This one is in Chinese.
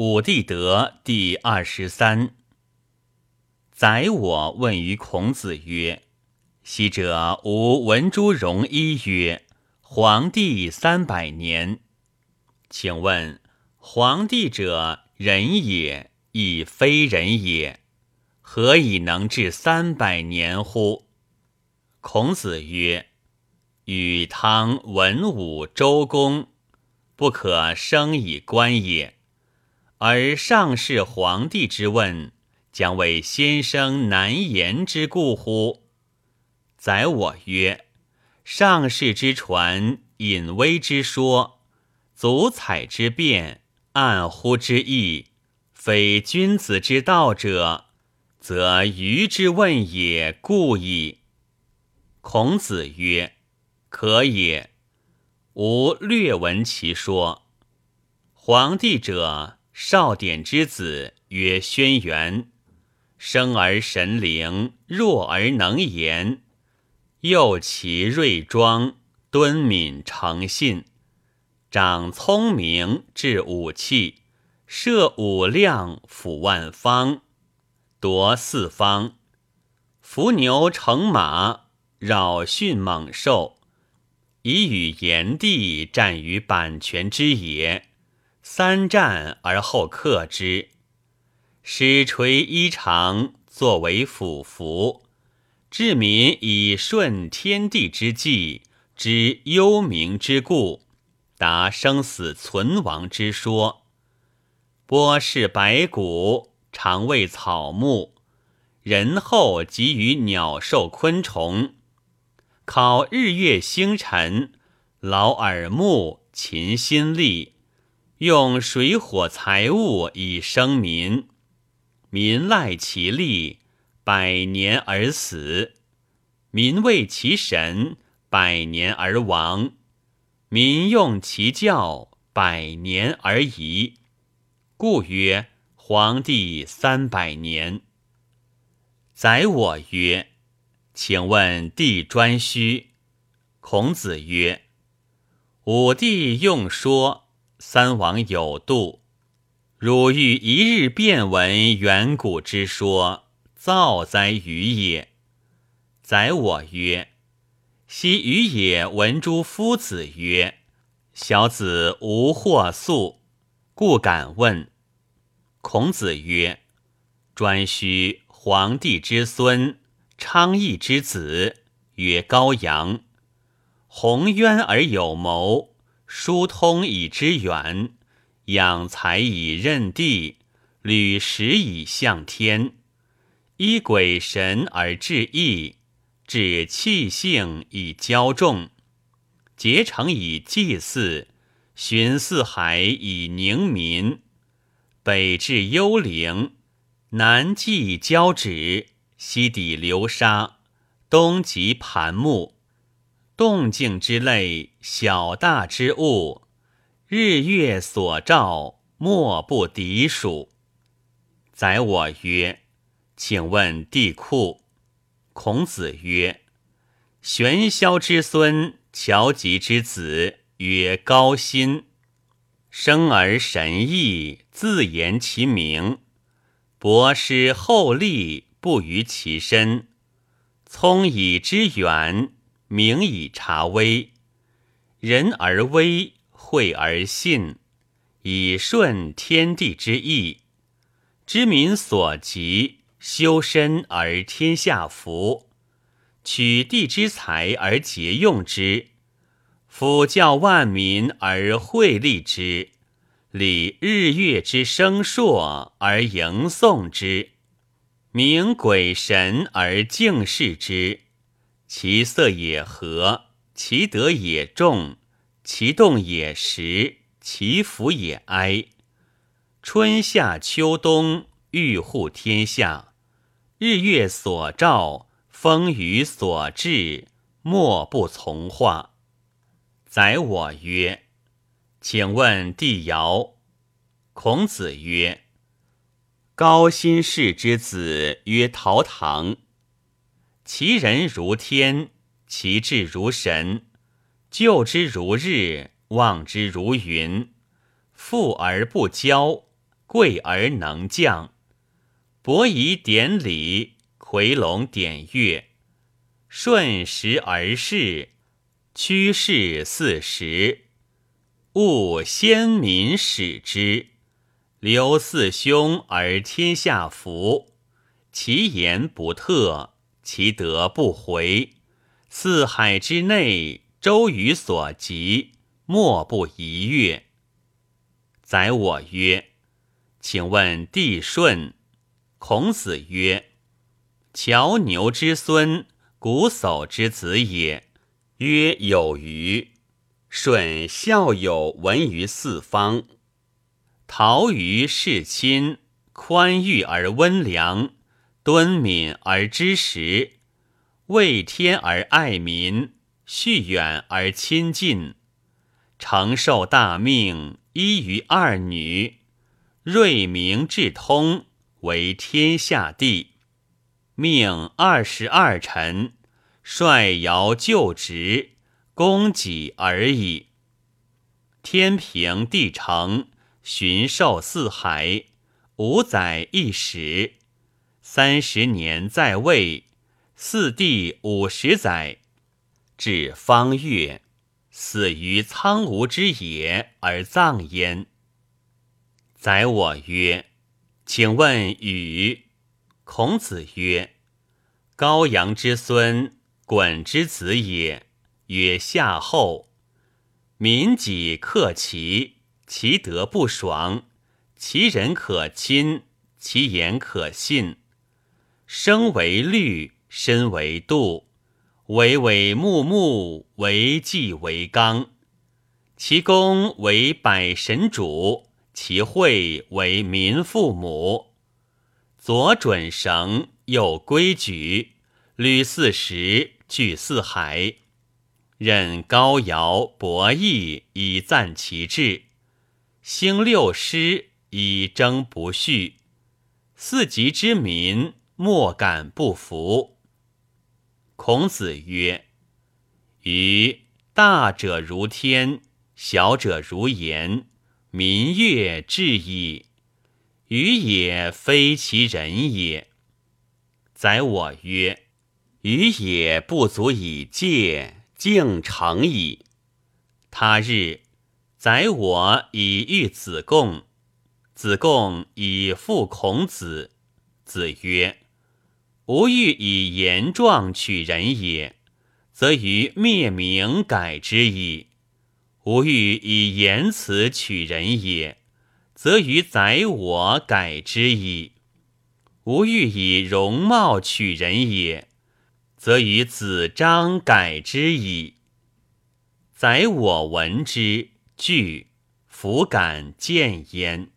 武帝德第二十三。宰我问于孔子曰：“昔者吾闻诸戎一曰：‘黄帝三百年。’请问黄帝者人也，亦非人也，何以能治三百年乎？”孔子曰：“禹、汤、文武、周公，不可生以观也。”而上世皇帝之问，将为先生难言之故乎？宰我曰：上世之传，隐微之说，足采之辩，暗乎之意，非君子之道者，则愚之问也，故矣。孔子曰：可也。吾略闻其说。皇帝者。少典之子曰轩辕，生而神灵，弱而能言。幼其锐庄，敦敏诚信，长聪明，治武器，设五量，抚万方，夺四方，伏牛乘马，扰驯猛兽，以与炎帝战于阪泉之野。三战而后克之，使垂衣裳作为辅服，治民以顺天地之纪，知幽冥之故，达生死存亡之说。播视白骨，常为草木，人后给予鸟兽昆虫，考日月星辰，劳耳目，勤心力。用水火财物以生民，民赖其力，百年而死；民畏其神，百年而亡；民用其教，百年而遗。故曰：皇帝三百年。宰我曰：请问帝专须？孔子曰：武帝用说。三王有度，汝欲一日变闻远古之说，造哉于也！宰我曰：昔于也闻诸夫子曰：“小子无惑素，故敢问。”孔子曰：“专须皇帝之孙，昌邑之子，曰高阳，宏渊而有谋。”疏通以知远，养才以任地，履时以向天，依鬼神而治义，治气性以骄众，结成以祭祀，循四海以宁民。北至幽灵，南济交趾，西抵流沙，东极盘木。动静之类，小大之物，日月所照，莫不敌数。宰我曰：“请问帝库。”孔子曰：“玄霄之孙，乔吉之子，曰高辛，生而神异，自言其名。博施厚利，不于其身，聪以知远。”明以察微，仁而威，惠而信，以顺天地之意，知民所急，修身而天下服，取地之财而节用之，辅教万民而惠利之，礼日月之生朔而迎送之，明鬼神而敬视之。其色也和，其德也重，其动也实，其福也哀。春夏秋冬，欲护天下。日月所照，风雨所至，莫不从化。宰我曰：“请问帝尧。”孔子曰：“高辛氏之子曰陶唐。”其人如天，其志如神，救之如日，望之如云。富而不骄，贵而能降。伯夷典礼，夔龙典乐，顺时而事，趋势四时。务先民始之，留四兄而天下服。其言不特，其德不回。四海之内，周瑜所及，莫不一悦。宰我曰：“请问帝舜。”孔子曰：“乔牛之孙，瞽叟之子也。”曰：“有余。”舜孝友闻于四方。陶于事亲，宽裕而温良，敦敏而知时，畏天而爱民，恤远而亲近，承受大命，依于二女，睿明智通，为天下帝。命二十二臣，率尧就职。供给而已。天平地成，巡狩四海，五载一始。三十年在位，四帝五十载，至方月，死于苍梧之野而葬焉。宰我曰：“请问禹。”孔子曰：“高阳之孙，鲧之子也。”曰夏后，民己克其，其德不爽，其人可亲，其言可信。生为律，身为度，唯唯木木，为纪为纲。其功为百神主，其惠为民父母。左准绳，右规矩，履四时，据四海。任高尧、伯益以赞其志，兴六师以征不恤，四极之民莫敢不服。孔子曰：“于大者如天，小者如言，民悦至矣。予也非其人也。”宰我曰：“予也不足以戒。”敬诚矣。他日，宰我以遇子贡，子贡以复孔子。子曰：“吾欲以言状取人也，则于灭名改之矣；吾欲以言辞取人也，则于宰我改之矣；吾欲以容貌取人也。”则于子张改之矣。宰我闻之，惧，弗敢谏焉。